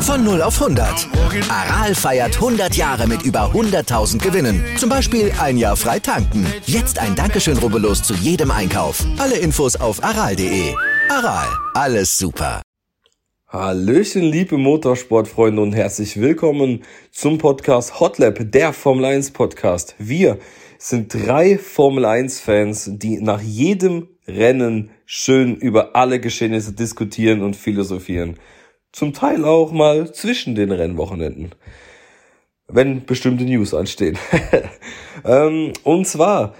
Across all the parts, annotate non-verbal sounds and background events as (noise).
Von 0 auf 100. Aral feiert 100 Jahre mit über 100.000 Gewinnen. Zum Beispiel ein Jahr frei tanken. Jetzt ein Dankeschön, rubbellos zu jedem Einkauf. Alle Infos auf aral.de. Aral, alles super. Hallöchen, liebe Motorsportfreunde und herzlich willkommen zum Podcast Hotlap, der Formel 1 Podcast. Wir sind drei Formel 1 Fans, die nach jedem Rennen schön über alle Geschehnisse diskutieren und philosophieren. Zum Teil auch mal zwischen den Rennwochenenden. Wenn bestimmte News anstehen. (laughs) ähm, und zwar,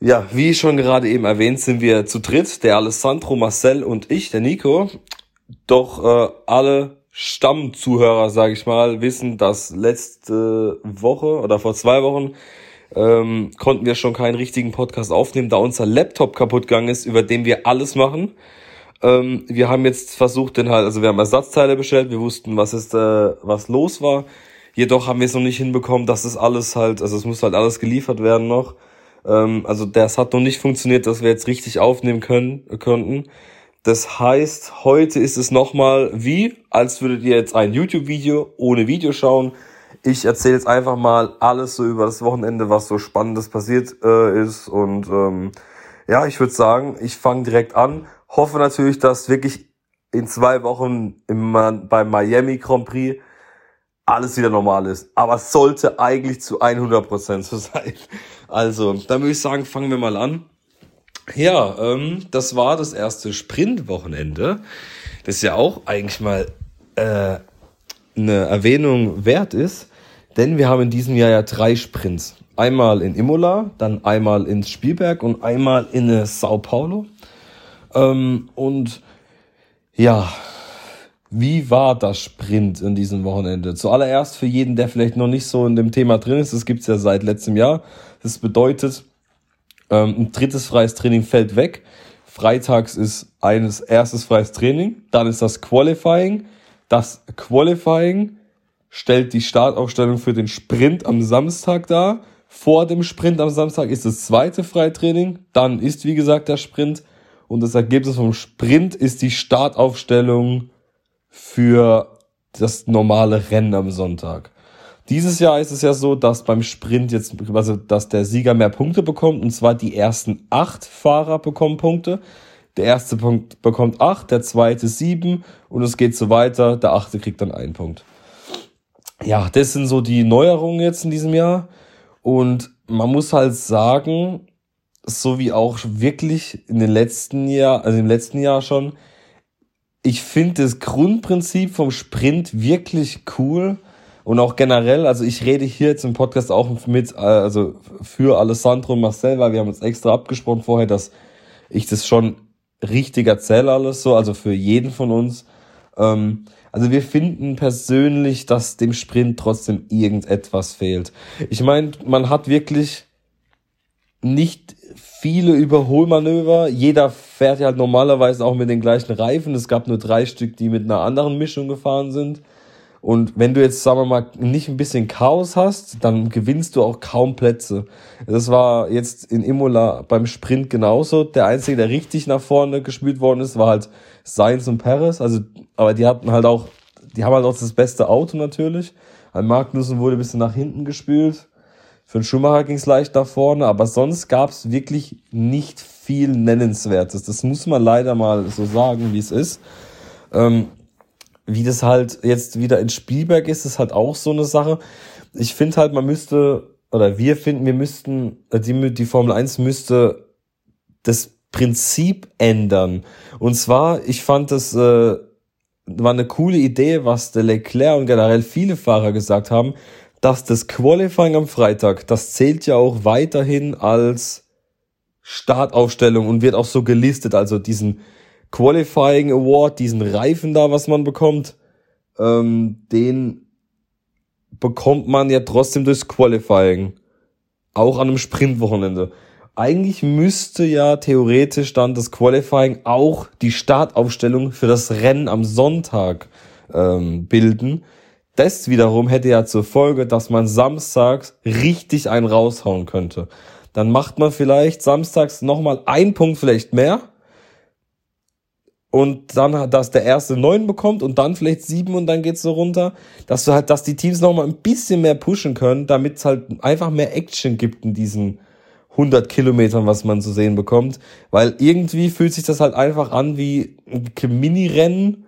ja, wie schon gerade eben erwähnt, sind wir zu dritt, der Alessandro, Marcel und ich, der Nico. Doch äh, alle Stammzuhörer, sage ich mal, wissen, dass letzte Woche oder vor zwei Wochen ähm, konnten wir schon keinen richtigen Podcast aufnehmen, da unser Laptop kaputt gegangen ist, über den wir alles machen. Ähm, wir haben jetzt versucht, den halt, also wir haben Ersatzteile bestellt, wir wussten, was ist, äh, was los war. Jedoch haben wir es noch nicht hinbekommen, dass es alles halt, also es muss halt alles geliefert werden noch. Ähm, also das hat noch nicht funktioniert, dass wir jetzt richtig aufnehmen können, könnten. Das heißt, heute ist es nochmal wie, als würdet ihr jetzt ein YouTube-Video ohne Video schauen. Ich erzähle jetzt einfach mal alles so über das Wochenende, was so Spannendes passiert äh, ist. Und ähm, ja, ich würde sagen, ich fange direkt an hoffe natürlich, dass wirklich in zwei Wochen im, beim Miami Grand Prix alles wieder normal ist. Aber es sollte eigentlich zu 100% so (laughs) sein. Also, dann würde ich sagen, fangen wir mal an. Ja, ähm, das war das erste Sprintwochenende. Das ja auch eigentlich mal äh, eine Erwähnung wert ist. Denn wir haben in diesem Jahr ja drei Sprints. Einmal in Imola, dann einmal ins Spielberg und einmal in äh, Sao Paulo. Ähm, und ja, wie war das Sprint in diesem Wochenende? Zuallererst für jeden, der vielleicht noch nicht so in dem Thema drin ist, das gibt's ja seit letztem Jahr. Das bedeutet, ähm, ein drittes freies Training fällt weg. Freitags ist eines erstes freies Training, dann ist das Qualifying. Das Qualifying stellt die Startaufstellung für den Sprint am Samstag dar. Vor dem Sprint am Samstag ist das zweite Freitraining, dann ist wie gesagt der Sprint und das Ergebnis vom Sprint ist die Startaufstellung für das normale Rennen am Sonntag. Dieses Jahr ist es ja so, dass beim Sprint jetzt, also dass der Sieger mehr Punkte bekommt, und zwar die ersten acht Fahrer bekommen Punkte. Der erste Punkt bekommt acht, der zweite sieben und es geht so weiter. Der achte kriegt dann einen Punkt. Ja, das sind so die Neuerungen jetzt in diesem Jahr. Und man muss halt sagen, so wie auch wirklich in den letzten Jahr, also im letzten Jahr schon. Ich finde das Grundprinzip vom Sprint wirklich cool und auch generell, also ich rede hier jetzt im Podcast auch mit, also für Alessandro und Marcel, weil wir haben uns extra abgesprochen vorher, dass ich das schon richtig erzähle alles so, also für jeden von uns. Ähm, also wir finden persönlich, dass dem Sprint trotzdem irgendetwas fehlt. Ich meine, man hat wirklich nicht viele Überholmanöver. Jeder fährt ja halt normalerweise auch mit den gleichen Reifen. Es gab nur drei Stück, die mit einer anderen Mischung gefahren sind. Und wenn du jetzt, sagen wir mal, nicht ein bisschen Chaos hast, dann gewinnst du auch kaum Plätze. Das war jetzt in Imola beim Sprint genauso. Der einzige, der richtig nach vorne gespielt worden ist, war halt Sainz und Perez. Also, aber die hatten halt auch, die haben halt auch das beste Auto natürlich. Ein Magnussen wurde ein bisschen nach hinten gespült. Für den Schumacher ging es leicht nach vorne, aber sonst gab es wirklich nicht viel Nennenswertes. Das muss man leider mal so sagen, wie es ist. Ähm, wie das halt jetzt wieder in Spielberg ist, ist halt auch so eine Sache. Ich finde halt, man müsste, oder wir finden, wir müssten, äh, die, die Formel 1 müsste das Prinzip ändern. Und zwar, ich fand das, äh, war eine coole Idee, was der Leclerc und generell viele Fahrer gesagt haben, dass das Qualifying am Freitag, das zählt ja auch weiterhin als Startaufstellung und wird auch so gelistet. Also diesen Qualifying Award, diesen Reifen da, was man bekommt, ähm, den bekommt man ja trotzdem durchs Qualifying. Auch an einem Sprintwochenende. Eigentlich müsste ja theoretisch dann das Qualifying auch die Startaufstellung für das Rennen am Sonntag ähm, bilden. Das wiederum hätte ja zur Folge, dass man samstags richtig einen raushauen könnte. dann macht man vielleicht samstags nochmal einen Punkt vielleicht mehr und dann, dass der erste neun bekommt und dann vielleicht sieben und dann geht's so runter, dass du halt, dass die Teams noch mal ein bisschen mehr pushen können, damit es halt einfach mehr Action gibt in diesen 100 Kilometern, was man zu sehen bekommt, weil irgendwie fühlt sich das halt einfach an wie ein Mini-Rennen,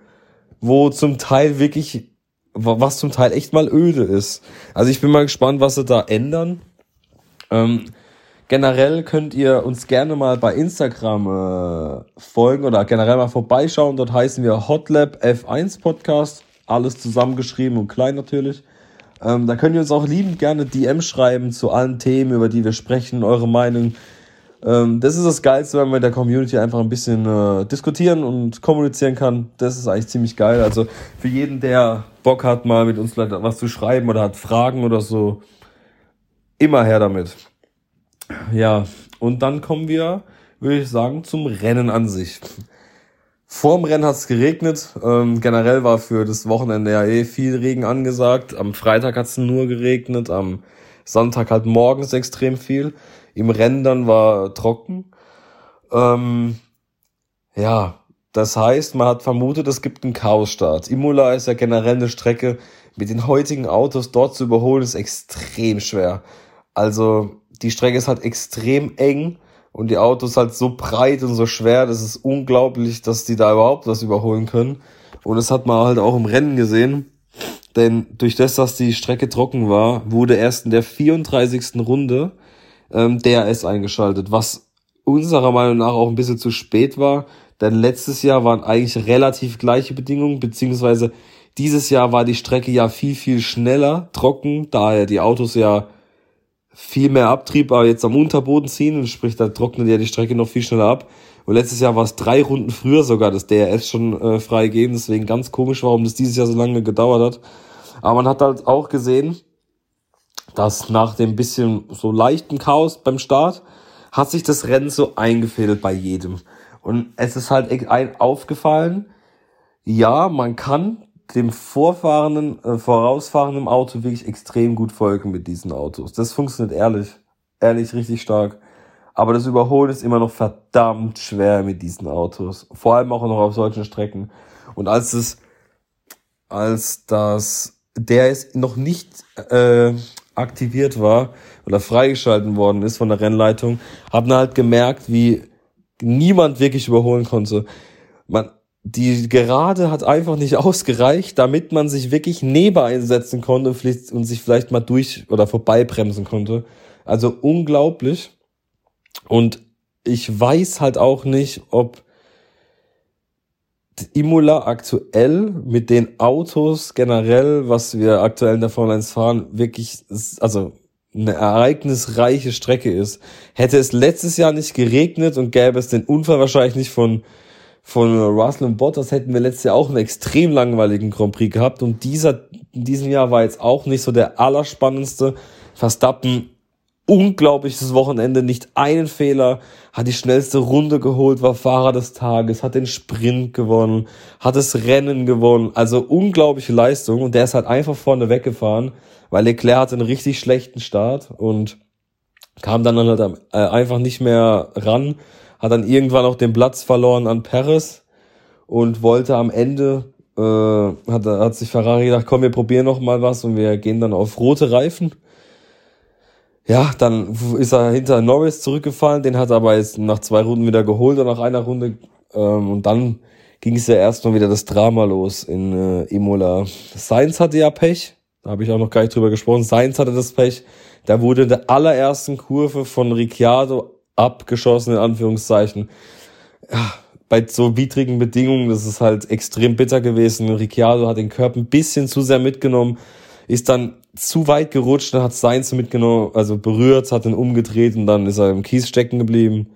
wo zum Teil wirklich, was zum Teil echt mal öde ist. Also ich bin mal gespannt, was sie da ändern. Ähm, Generell könnt ihr uns gerne mal bei Instagram äh, folgen oder generell mal vorbeischauen. Dort heißen wir Hotlab F1 Podcast. Alles zusammengeschrieben und klein natürlich. Ähm, da könnt ihr uns auch liebend gerne DM schreiben zu allen Themen, über die wir sprechen, eure Meinung. Ähm, das ist das Geilste, wenn man mit der Community einfach ein bisschen äh, diskutieren und kommunizieren kann. Das ist eigentlich ziemlich geil. Also für jeden, der Bock hat, mal mit uns was zu schreiben oder hat Fragen oder so, immer her damit. Ja, und dann kommen wir, würde ich sagen, zum Rennen an sich. Vorm Rennen hat es geregnet. Ähm, generell war für das Wochenende ja eh viel Regen angesagt. Am Freitag hat es nur geregnet, am Sonntag halt morgens extrem viel. Im Rennen dann war trocken. Ähm, ja, das heißt, man hat vermutet, es gibt einen Chaosstart. Imola ist ja generell eine Strecke, mit den heutigen Autos dort zu überholen, ist extrem schwer. Also die Strecke ist halt extrem eng und die Autos halt so breit und so schwer, das ist unglaublich, dass die da überhaupt was überholen können. Und das hat man halt auch im Rennen gesehen. Denn durch das, dass die Strecke trocken war, wurde erst in der 34. Runde ähm, DRS eingeschaltet, was unserer Meinung nach auch ein bisschen zu spät war. Denn letztes Jahr waren eigentlich relativ gleiche Bedingungen, beziehungsweise dieses Jahr war die Strecke ja viel, viel schneller trocken, da ja die Autos ja viel mehr Abtrieb, aber jetzt am Unterboden ziehen, sprich, da trocknet ja die Strecke noch viel schneller ab. Und letztes Jahr war es drei Runden früher sogar das DRS schon äh, freigegeben, deswegen ganz komisch, warum das dieses Jahr so lange gedauert hat. Aber man hat halt auch gesehen, dass nach dem bisschen so leichten Chaos beim Start hat sich das Rennen so eingefädelt bei jedem. Und es ist halt aufgefallen, ja, man kann dem vorfahrenden, äh, vorausfahrenden Auto wirklich extrem gut folgen mit diesen Autos. Das funktioniert ehrlich, ehrlich richtig stark. Aber das Überholen ist immer noch verdammt schwer mit diesen Autos. Vor allem auch noch auf solchen Strecken. Und als es, als das, der ist noch nicht äh, aktiviert war oder freigeschalten worden ist von der Rennleitung, hat man halt gemerkt, wie niemand wirklich überholen konnte. Man, die Gerade hat einfach nicht (laughs) ausgereicht, damit man sich wirklich neben einsetzen konnte und sich vielleicht mal durch oder vorbeibremsen konnte. Also unglaublich. Und ich weiß halt auch nicht, ob Imola aktuell mit den Autos generell, was wir aktuell in der Formel 1 fahren, wirklich, also eine ereignisreiche Strecke ist. Hätte es letztes Jahr nicht geregnet und gäbe es den Unfall wahrscheinlich nicht von von Russell und Bottas hätten wir letztes Jahr auch einen extrem langweiligen Grand Prix gehabt und dieser in diesem Jahr war jetzt auch nicht so der allerspannendste. Verstappen unglaubliches Wochenende, nicht einen Fehler, hat die schnellste Runde geholt, war Fahrer des Tages, hat den Sprint gewonnen, hat das Rennen gewonnen, also unglaubliche Leistung und der ist halt einfach vorne weggefahren, weil Leclerc hatte einen richtig schlechten Start und kam dann halt äh, einfach nicht mehr ran hat dann irgendwann auch den Platz verloren an Perez und wollte am Ende, äh, hat, hat sich Ferrari gedacht, komm, wir probieren noch mal was und wir gehen dann auf rote Reifen. Ja, dann ist er hinter Norris zurückgefallen, den hat er aber jetzt nach zwei Runden wieder geholt und nach einer Runde ähm, und dann ging es ja erstmal wieder das Drama los in äh, Imola. Sainz hatte ja Pech, da habe ich auch noch gar nicht drüber gesprochen. Sainz hatte das Pech, da wurde in der allerersten Kurve von Ricciardo abgeschossen, in Anführungszeichen. Ja, bei so widrigen Bedingungen, das ist halt extrem bitter gewesen. Ricciardo hat den Körper ein bisschen zu sehr mitgenommen, ist dann zu weit gerutscht, dann hat Sainz mitgenommen, also berührt, hat ihn umgedreht und dann ist er im Kies stecken geblieben.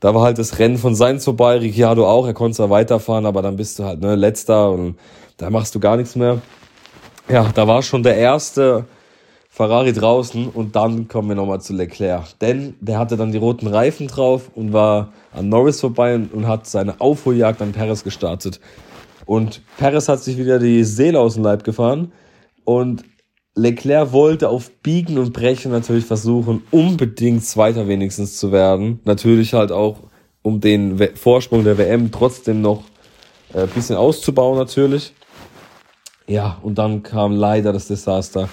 Da war halt das Rennen von Sainz vorbei, Ricciardo auch, er konnte zwar weiterfahren, aber dann bist du halt ne, letzter und da machst du gar nichts mehr. Ja, da war schon der erste Ferrari draußen und dann kommen wir nochmal zu Leclerc. Denn der hatte dann die roten Reifen drauf und war an Norris vorbei und, hat seine Aufholjagd an Perez gestartet. Und Perez hat sich wieder die Seele aus dem Leib gefahren und Leclerc wollte auf Biegen und Brechen natürlich versuchen, unbedingt Zweiter wenigstens zu werden. Natürlich halt auch, um den Vorsprung der WM trotzdem noch ein äh, bisschen auszubauen natürlich. Ja, und dann kam leider das Desaster.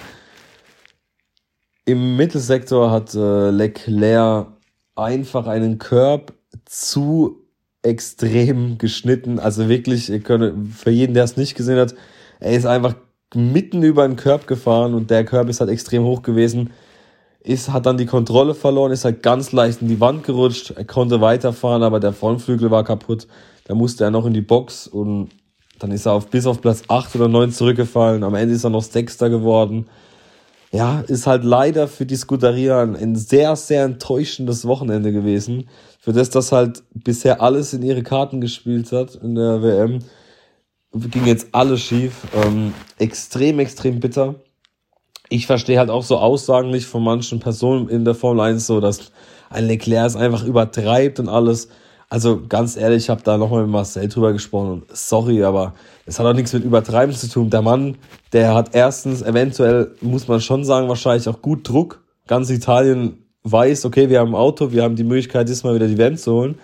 Im Mittelsektor hat äh, Leclerc einfach einen Curb zu extrem geschnitten. Also wirklich, ihr könnt, für jeden, der es nicht gesehen hat, er ist einfach mitten über einen Curb gefahren und der Curb ist halt extrem hoch gewesen. Ist, hat dann die Kontrolle verloren, ist halt ganz leicht in die Wand gerutscht. Er konnte weiterfahren, aber der Frontflügel war kaputt. Da musste er noch in die Box und dann ist er auf, bis auf Platz 8 oder 9 zurückgefallen. Am Ende ist er noch Sechster geworden. Ja, ist halt leider für die Scuderia ein sehr, sehr enttäuschendes Wochenende gewesen. Für das, das halt bisher alles in ihre Karten gespielt hat in der WM ging jetzt alles schief. Ähm, extrem, extrem bitter. Ich verstehe halt auch so Aussagen nicht von manchen Personen in der Formel 1 so, dass ein Leclerc es einfach übertreibt und alles. Also ganz ehrlich, ich habe da nochmal mit Marcel drüber gesprochen und sorry, aber es hat auch nichts mit Übertreiben zu tun. Der Mann, der hat erstens, eventuell muss man schon sagen, wahrscheinlich auch gut Druck. Ganz Italien weiß, okay, wir haben ein Auto, wir haben die Möglichkeit, diesmal wieder die WM zu holen.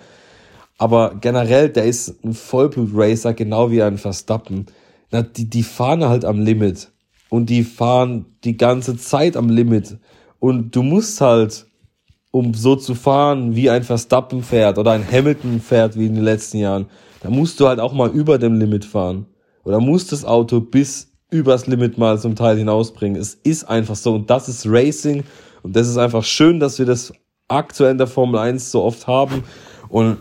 Aber generell, der ist ein Vollblut-Racer, genau wie ein Verstappen. Na, die, die fahren halt am Limit. Und die fahren die ganze Zeit am Limit. Und du musst halt, um so zu fahren, wie ein Verstappen fährt oder ein Hamilton fährt, wie in den letzten Jahren, da musst du halt auch mal über dem Limit fahren. Oder musst das Auto bis übers Limit mal zum Teil hinausbringen. Es ist einfach so. Und das ist Racing. Und das ist einfach schön, dass wir das aktuell in der Formel 1 so oft haben. Und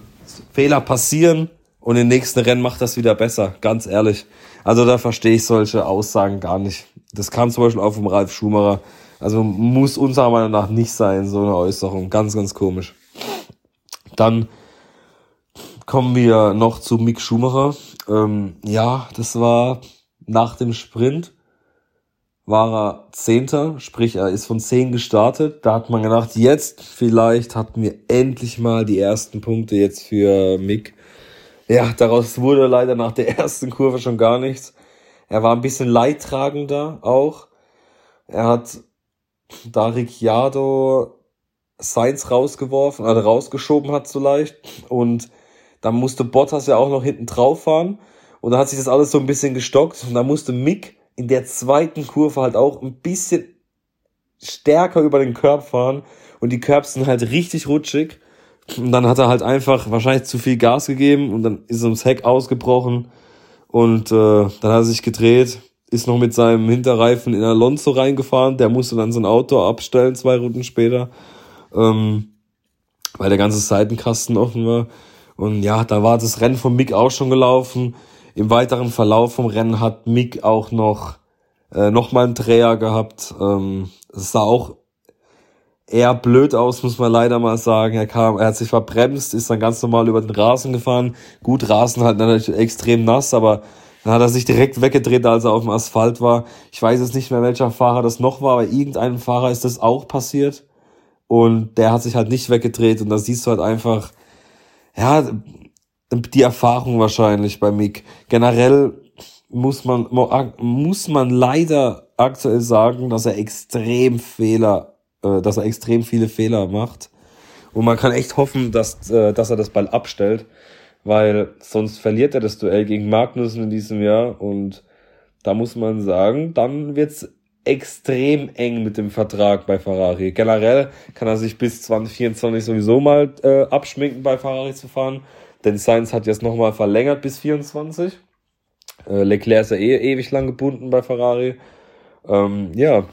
Fehler passieren und im nächsten Rennen macht das wieder besser, ganz ehrlich. Also da verstehe ich solche Aussagen gar nicht. Das kam zum Beispiel auch vom Ralf Schumacher. Also muss unserer Meinung nach nicht sein, so eine Äußerung. Ganz, ganz komisch. Dann kommen wir noch zu Mick Schumacher. Ähm, ja, das war nach dem Sprint war er Zehnter, sprich er ist von zehn gestartet. Da hat man gedacht, jetzt vielleicht hatten wir endlich mal die ersten Punkte jetzt für Mick. Ja, daraus wurde leider nach der ersten Kurve schon gar nichts. Er war ein bisschen leidtragender auch. Er hat da Ricciardo Sainz rausgeworfen, also rausgeschoben hat so leicht. Und dann musste Bottas ja auch noch hinten drauf fahren. Und da hat sich das alles so ein bisschen gestockt. Und da musste Mick in der zweiten Kurve halt auch ein bisschen stärker über den Körb fahren und die Curbs sind halt richtig rutschig. Und dann hat er halt einfach wahrscheinlich zu viel Gas gegeben und dann ist ums Heck ausgebrochen und äh, dann hat er sich gedreht, ist noch mit seinem Hinterreifen in Alonso reingefahren, der musste dann sein Auto abstellen zwei Runden später, ähm, weil der ganze Seitenkasten offen war. Und ja, da war das Rennen von Mick auch schon gelaufen. Im weiteren Verlauf vom Rennen hat Mick auch noch äh, noch mal einen Dreher gehabt. Ähm, es sah auch eher blöd aus, muss man leider mal sagen. Er kam, er hat sich verbremst, ist dann ganz normal über den Rasen gefahren. Gut, Rasen halt natürlich extrem nass, aber dann hat er sich direkt weggedreht, als er auf dem Asphalt war. Ich weiß jetzt nicht mehr, welcher Fahrer das noch war, aber irgendeinem Fahrer ist das auch passiert. Und der hat sich halt nicht weggedreht und da siehst du halt einfach, ja, die Erfahrung wahrscheinlich bei Mick. Generell muss man, muss man leider aktuell sagen, dass er extrem Fehler, äh, dass er extrem viele Fehler macht. Und man kann echt hoffen, dass, äh, dass er das bald abstellt, weil sonst verliert er das Duell gegen Magnussen in diesem Jahr und da muss man sagen, dann wird's extrem eng mit dem Vertrag bei Ferrari. Generell kann er sich bis 2024 sowieso mal äh, abschminken, bei Ferrari zu fahren. Denn Sainz hat jetzt nochmal verlängert bis 24. Äh, Leclerc ist ja eh ewig lang gebunden bei Ferrari. Ähm, ja,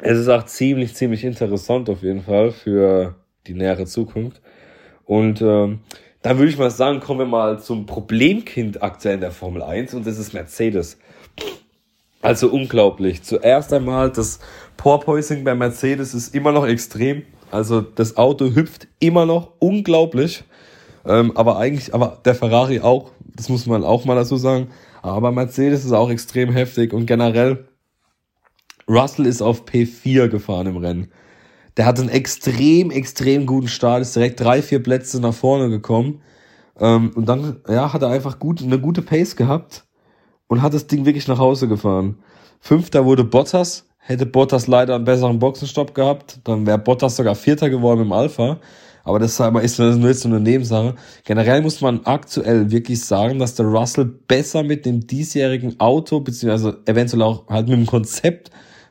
es ist auch ziemlich, ziemlich interessant auf jeden Fall für die nähere Zukunft. Und ähm, dann würde ich mal sagen, kommen wir mal zum Problemkind aktuell in der Formel 1 und das ist Mercedes. Also unglaublich. Zuerst einmal, das Porpoising bei Mercedes ist immer noch extrem. Also das Auto hüpft immer noch unglaublich. Ähm, aber eigentlich, aber der Ferrari auch, das muss man auch mal dazu sagen. Aber Mercedes ist auch extrem heftig und generell, Russell ist auf P4 gefahren im Rennen. Der hat einen extrem, extrem guten Start, ist direkt drei, vier Plätze nach vorne gekommen. Ähm, und dann, ja, hat er einfach gut, eine gute Pace gehabt und hat das Ding wirklich nach Hause gefahren. Fünfter wurde Bottas, hätte Bottas leider einen besseren Boxenstopp gehabt, dann wäre Bottas sogar Vierter geworden im Alpha. Aber das ist nur jetzt so eine Nebensache. Generell muss man aktuell wirklich sagen, dass der Russell besser mit dem diesjährigen Auto, beziehungsweise eventuell auch halt mit dem Konzept,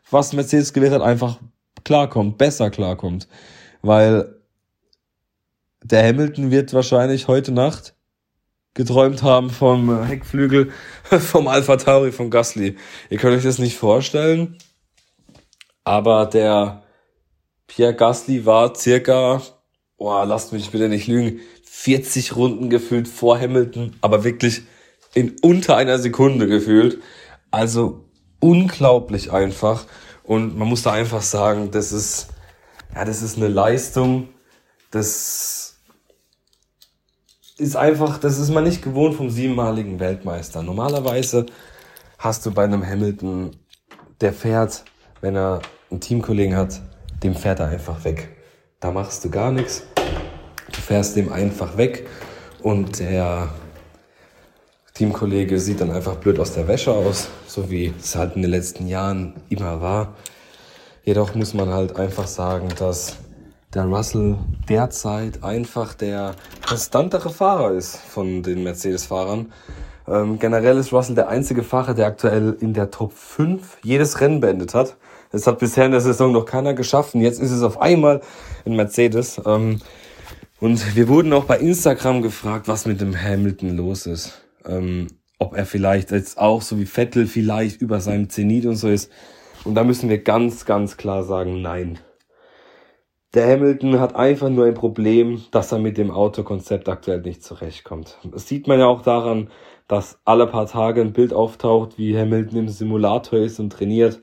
was Mercedes gewählt hat, einfach klarkommt, besser klarkommt. Weil der Hamilton wird wahrscheinlich heute Nacht geträumt haben vom Heckflügel (laughs) vom Alpha Tauri von Gasly. Ihr könnt euch das nicht vorstellen, aber der Pierre Gasly war circa, boah, lasst mich bitte nicht lügen, 40 Runden gefühlt vor Hamilton, aber wirklich in unter einer Sekunde gefühlt. Also unglaublich einfach. Und man muss da einfach sagen, das ist, ja, das ist eine Leistung, das ist einfach, das ist man nicht gewohnt vom siebenmaligen Weltmeister. Normalerweise hast du bei einem Hamilton, der fährt, wenn er einen Teamkollegen hat, dem fährt er einfach weg. Da machst du gar nichts. Du fährst dem einfach weg und der Teamkollege sieht dann einfach blöd aus der Wäsche aus, so wie es halt in den letzten Jahren immer war. Jedoch muss man halt einfach sagen, dass der Russell derzeit einfach der konstantere Fahrer ist von den Mercedes-Fahrern. Ähm, generell ist Russell der einzige Fahrer, der aktuell in der Top 5 jedes Rennen beendet hat. Das hat bisher in der Saison noch keiner geschafft und jetzt ist es auf einmal in Mercedes. Ähm, und wir wurden auch bei Instagram gefragt, was mit dem Hamilton los ist ähm, ob er vielleicht jetzt auch so wie Vettel vielleicht über seinem Zenit und so ist. Und da müssen wir ganz, ganz klar sagen, nein. Der Hamilton hat einfach nur ein Problem, dass er mit dem Autokonzept aktuell nicht zurechtkommt. Das sieht man ja auch daran, dass alle paar Tage ein Bild auftaucht, wie Hamilton im Simulator ist und trainiert.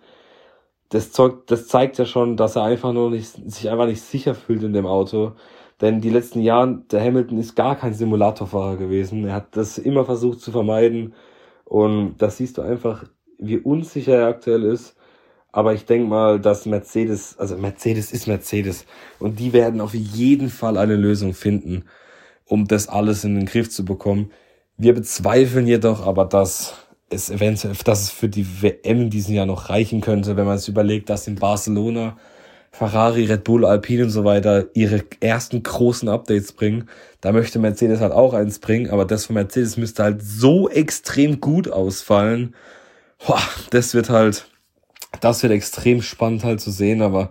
Das, zeigt, das zeigt ja schon, dass er einfach nur nicht, sich einfach nicht sicher fühlt in dem Auto. Denn die letzten Jahre, der Hamilton ist gar kein Simulatorfahrer gewesen. Er hat das immer versucht zu vermeiden. Und das siehst du einfach, wie unsicher er aktuell ist. Aber ich denke mal, dass Mercedes, also Mercedes ist Mercedes. Und die werden auf jeden Fall eine Lösung finden, um das alles in den Griff zu bekommen. Wir bezweifeln jedoch aber, dass es eventuell, dass es für die WM in diesem Jahr noch reichen könnte, wenn man es überlegt, dass in Barcelona Ferrari, Red Bull, Alpine und so weiter ihre ersten großen Updates bringen. Da möchte Mercedes halt auch eins bringen, aber das von Mercedes müsste halt so extrem gut ausfallen. Boah, das wird halt, das wird extrem spannend halt zu sehen, aber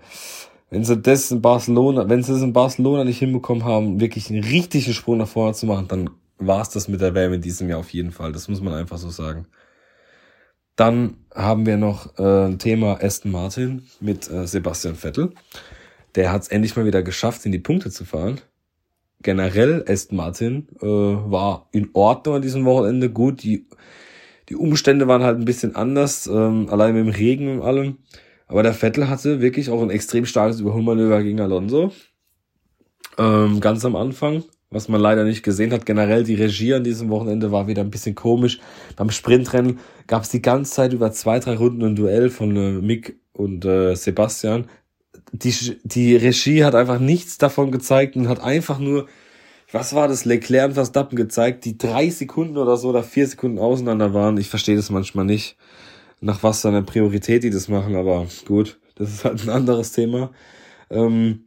wenn sie das in Barcelona, wenn sie es in Barcelona nicht hinbekommen haben, wirklich einen richtigen Sprung nach vorne zu machen, dann war es das mit der WM in diesem Jahr auf jeden Fall. Das muss man einfach so sagen. Dann haben wir noch äh, Thema Aston Martin mit äh, Sebastian Vettel. Der hat es endlich mal wieder geschafft, in die Punkte zu fahren. Generell Aston Martin äh, war in Ordnung an diesem Wochenende gut. Die, die Umstände waren halt ein bisschen anders, ähm, allein mit dem Regen und allem. Aber der Vettel hatte wirklich auch ein extrem starkes Überholmanöver gegen Alonso. Ähm, ganz am Anfang was man leider nicht gesehen hat. Generell die Regie an diesem Wochenende war wieder ein bisschen komisch. Beim Sprintrennen gab es die ganze Zeit über zwei, drei Runden ein Duell von äh, Mick und äh, Sebastian. Die, die Regie hat einfach nichts davon gezeigt und hat einfach nur, was war das, Leclerc und Verstappen gezeigt, die drei Sekunden oder so oder vier Sekunden auseinander waren. Ich verstehe das manchmal nicht, nach was für einer Priorität die das machen, aber gut, das ist halt ein anderes Thema. Ähm,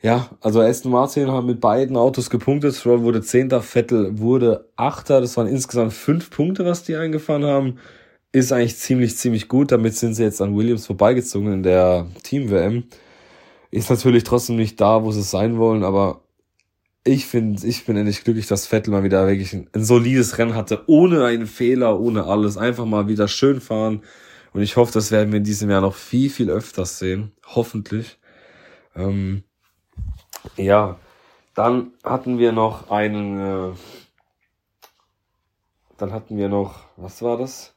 ja, also Aston Martin haben mit beiden Autos gepunktet. Stroll wurde Zehnter, Vettel wurde Achter. Das waren insgesamt fünf Punkte, was die eingefahren haben. Ist eigentlich ziemlich, ziemlich gut. Damit sind sie jetzt an Williams vorbeigezogen in der Team-WM. Ist natürlich trotzdem nicht da, wo sie sein wollen, aber ich finde, ich bin endlich glücklich, dass Vettel mal wieder wirklich ein, ein solides Rennen hatte, ohne einen Fehler, ohne alles. Einfach mal wieder schön fahren. Und ich hoffe, das werden wir in diesem Jahr noch viel, viel öfters sehen. Hoffentlich. Ähm, ja, dann hatten wir noch einen, äh, dann hatten wir noch, was war das?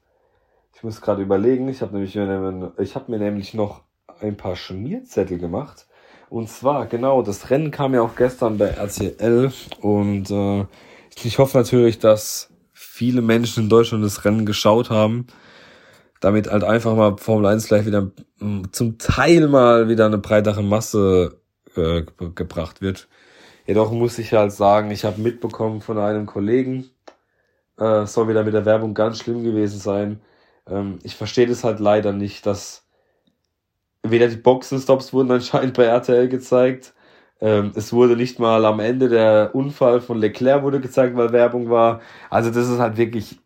Ich muss gerade überlegen, ich habe nämlich, ich habe mir nämlich noch ein paar Schmierzettel gemacht. Und zwar, genau, das Rennen kam ja auch gestern bei RTL und äh, ich hoffe natürlich, dass viele Menschen in Deutschland das Rennen geschaut haben, damit halt einfach mal Formel 1 gleich wieder zum Teil mal wieder eine breitere Masse äh, gebracht wird. Jedoch muss ich halt sagen, ich habe mitbekommen von einem Kollegen, äh, soll wieder mit der Werbung ganz schlimm gewesen sein. Ähm, ich verstehe das halt leider nicht, dass weder die Boxenstops wurden (laughs) anscheinend bei RTL gezeigt. Ähm, es wurde nicht mal am Ende der Unfall von Leclerc wurde gezeigt, weil Werbung war. Also das ist halt wirklich,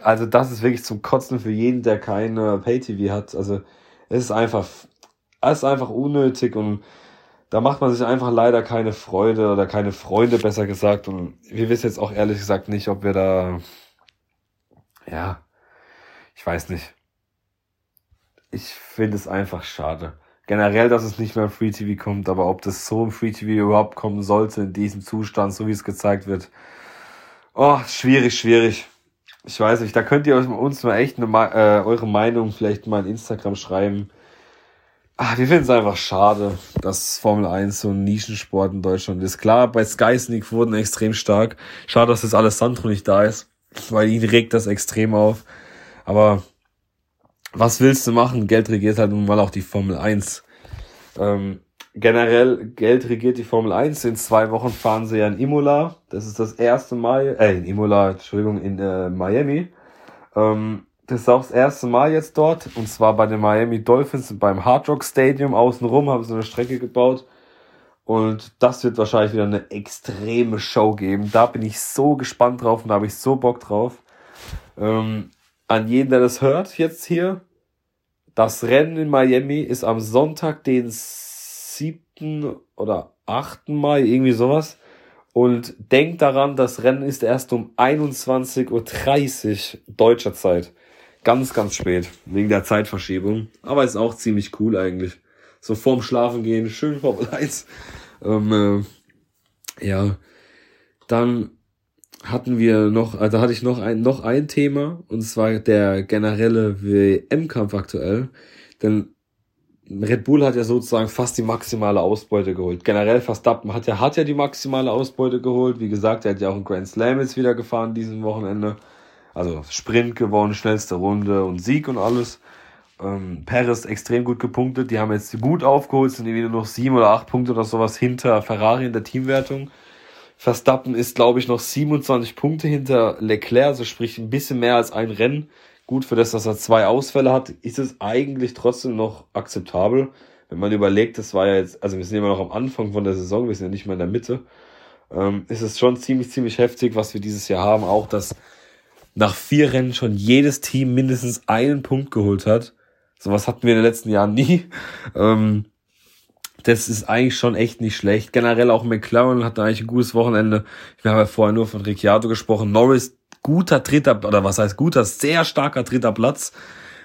also das ist wirklich zum Kotzen für jeden, der keine Pay-TV hat. Also es ist einfach, es ist einfach unnötig und da macht man sich einfach leider keine Freude oder keine Freunde, besser gesagt. Und wir wissen jetzt auch ehrlich gesagt nicht, ob wir da, ja, ich weiß nicht. Ich finde es einfach schade. Generell, dass es nicht mehr im Free TV kommt, aber ob das so im Free TV überhaupt kommen sollte, in diesem Zustand, so wie es gezeigt wird. Oh, schwierig, schwierig. Ich weiß nicht, da könnt ihr uns mal echt eine, äh, eure Meinung vielleicht mal in Instagram schreiben Ach, wir finden es einfach schade, dass Formel 1 so ein Nischensport in Deutschland ist. Klar, bei Sky Sneak wurden extrem stark. Schade, dass jetzt Alessandro nicht da ist, weil ihn regt das extrem auf. Aber was willst du machen? Geld regiert halt nun mal auch die Formel 1. Ähm, generell, Geld regiert die Formel 1. In zwei Wochen fahren sie ja in Imola. Das ist das erste Mal, äh, in Imola, Entschuldigung, in äh, Miami. Ähm, das ist auch das erste Mal jetzt dort. Und zwar bei den Miami Dolphins beim Hard Rock Stadium. Außenrum haben sie eine Strecke gebaut. Und das wird wahrscheinlich wieder eine extreme Show geben. Da bin ich so gespannt drauf und da habe ich so Bock drauf. Ähm, an jeden, der das hört, jetzt hier. Das Rennen in Miami ist am Sonntag, den 7. oder 8. Mai, irgendwie sowas. Und denkt daran, das Rennen ist erst um 21.30 Uhr deutscher Zeit. Ganz, ganz spät, wegen der Zeitverschiebung. Aber ist auch ziemlich cool eigentlich. So vorm Schlafen gehen, schön Formel 1. Ähm, äh, ja, dann hatten wir noch, also hatte ich noch ein, noch ein Thema, und zwar der generelle WM-Kampf aktuell. Denn Red Bull hat ja sozusagen fast die maximale Ausbeute geholt. Generell Verstappen hat ja, hat ja die maximale Ausbeute geholt. Wie gesagt, er hat ja auch einen Grand Slam jetzt wieder gefahren diesen Wochenende. Also Sprint gewonnen, schnellste Runde und Sieg und alles. Ähm, Perez extrem gut gepunktet. Die haben jetzt gut aufgeholt, sind nur noch sieben oder acht Punkte oder sowas hinter Ferrari in der Teamwertung. Verstappen ist, glaube ich, noch 27 Punkte hinter Leclerc, also sprich ein bisschen mehr als ein Rennen. Gut, für das, dass er zwei Ausfälle hat, ist es eigentlich trotzdem noch akzeptabel. Wenn man überlegt, das war ja jetzt, also wir sind immer noch am Anfang von der Saison, wir sind ja nicht mehr in der Mitte, ähm, ist es schon ziemlich, ziemlich heftig, was wir dieses Jahr haben. Auch, dass nach vier Rennen schon jedes Team mindestens einen Punkt geholt hat. Sowas hatten wir in den letzten Jahren nie. Ähm, das ist eigentlich schon echt nicht schlecht. Generell auch McLaren hatte eigentlich ein gutes Wochenende. Wir haben ja vorher nur von Ricciardo gesprochen. Norris, guter dritter, oder was heißt guter, sehr starker dritter Platz.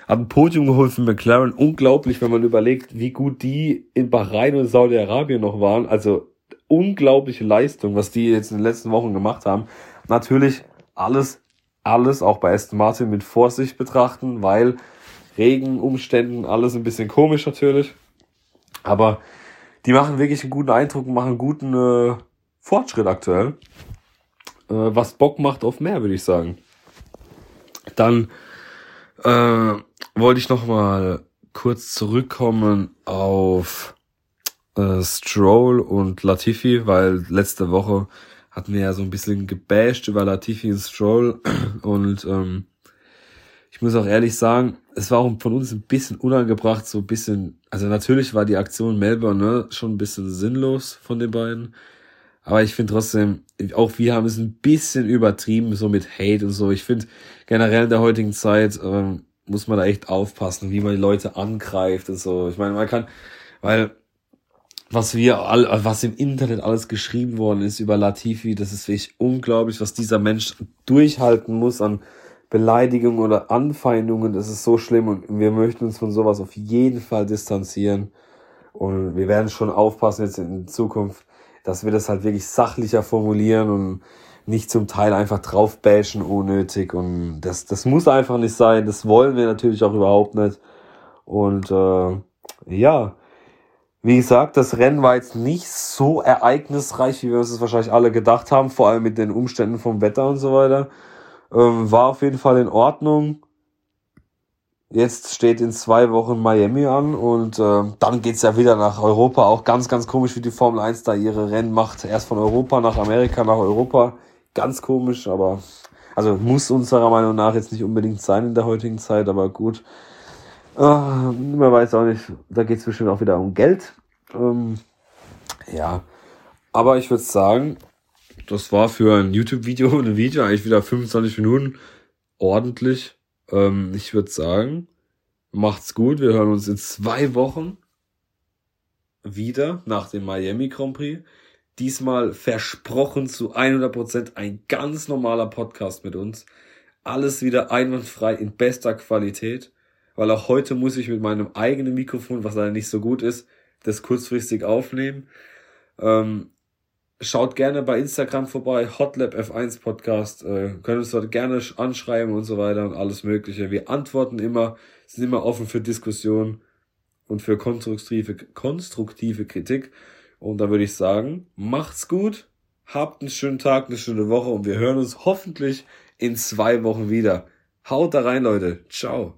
Hat ein Podium geholt für McLaren. Unglaublich, wenn man überlegt, wie gut die in Bahrain und Saudi-Arabien noch waren. Also unglaubliche Leistung, was die jetzt in den letzten Wochen gemacht haben. Natürlich alles alles, auch bei Aston Martin, mit Vorsicht betrachten, weil Regenumständen, alles ein bisschen komisch natürlich. Aber die machen wirklich einen guten Eindruck, machen einen guten äh, Fortschritt aktuell. Äh, was Bock macht auf mehr, würde ich sagen. Dann äh, wollte ich noch mal kurz zurückkommen auf äh, Stroll und Latifi, weil letzte Woche hatten wir ja so ein bisschen gebasht über Latifi und Stroll und ähm, ich muss auch ehrlich sagen, es war auch von uns ein bisschen unangebracht, so ein bisschen, also natürlich war die Aktion Melbourne ne, schon ein bisschen sinnlos von den beiden, aber ich finde trotzdem, auch wir haben es ein bisschen übertrieben, so mit Hate und so. Ich finde generell in der heutigen Zeit ähm, muss man da echt aufpassen, wie man die Leute angreift und so. Ich meine, man kann, weil was wir all, was im Internet alles geschrieben worden ist über Latifi, das ist wirklich unglaublich, was dieser Mensch durchhalten muss an Beleidigungen oder Anfeindungen, das ist so schlimm und wir möchten uns von sowas auf jeden Fall distanzieren. Und wir werden schon aufpassen jetzt in Zukunft, dass wir das halt wirklich sachlicher formulieren und nicht zum Teil einfach draufbashen unnötig. Und das, das muss einfach nicht sein, das wollen wir natürlich auch überhaupt nicht. Und äh, ja, wie gesagt, das Rennen war jetzt nicht so ereignisreich, wie wir uns das wahrscheinlich alle gedacht haben, vor allem mit den Umständen vom Wetter und so weiter. Ähm, war auf jeden Fall in Ordnung. Jetzt steht in zwei Wochen Miami an und äh, dann geht's ja wieder nach Europa. Auch ganz, ganz komisch, wie die Formel 1 da ihre Rennen macht. Erst von Europa nach Amerika, nach Europa. Ganz komisch, aber also muss unserer Meinung nach jetzt nicht unbedingt sein in der heutigen Zeit, aber gut. Uh, man weiß auch nicht, da geht es bestimmt auch wieder um Geld. Ähm, ja, aber ich würde sagen, das war für ein YouTube-Video und (laughs) ein Video eigentlich wieder 25 Minuten ordentlich. Ähm, ich würde sagen, macht's gut. Wir hören uns in zwei Wochen wieder nach dem Miami Grand Prix. Diesmal versprochen zu 100% ein ganz normaler Podcast mit uns. Alles wieder einwandfrei in bester Qualität. Weil auch heute muss ich mit meinem eigenen Mikrofon, was leider nicht so gut ist, das kurzfristig aufnehmen. Ähm, schaut gerne bei Instagram vorbei, Hotlab F1 Podcast, äh, können uns dort gerne anschreiben und so weiter und alles Mögliche. Wir antworten immer, sind immer offen für Diskussionen und für konstruktive, konstruktive Kritik. Und da würde ich sagen, macht's gut, habt einen schönen Tag, eine schöne Woche und wir hören uns hoffentlich in zwei Wochen wieder. Haut da rein, Leute. Ciao.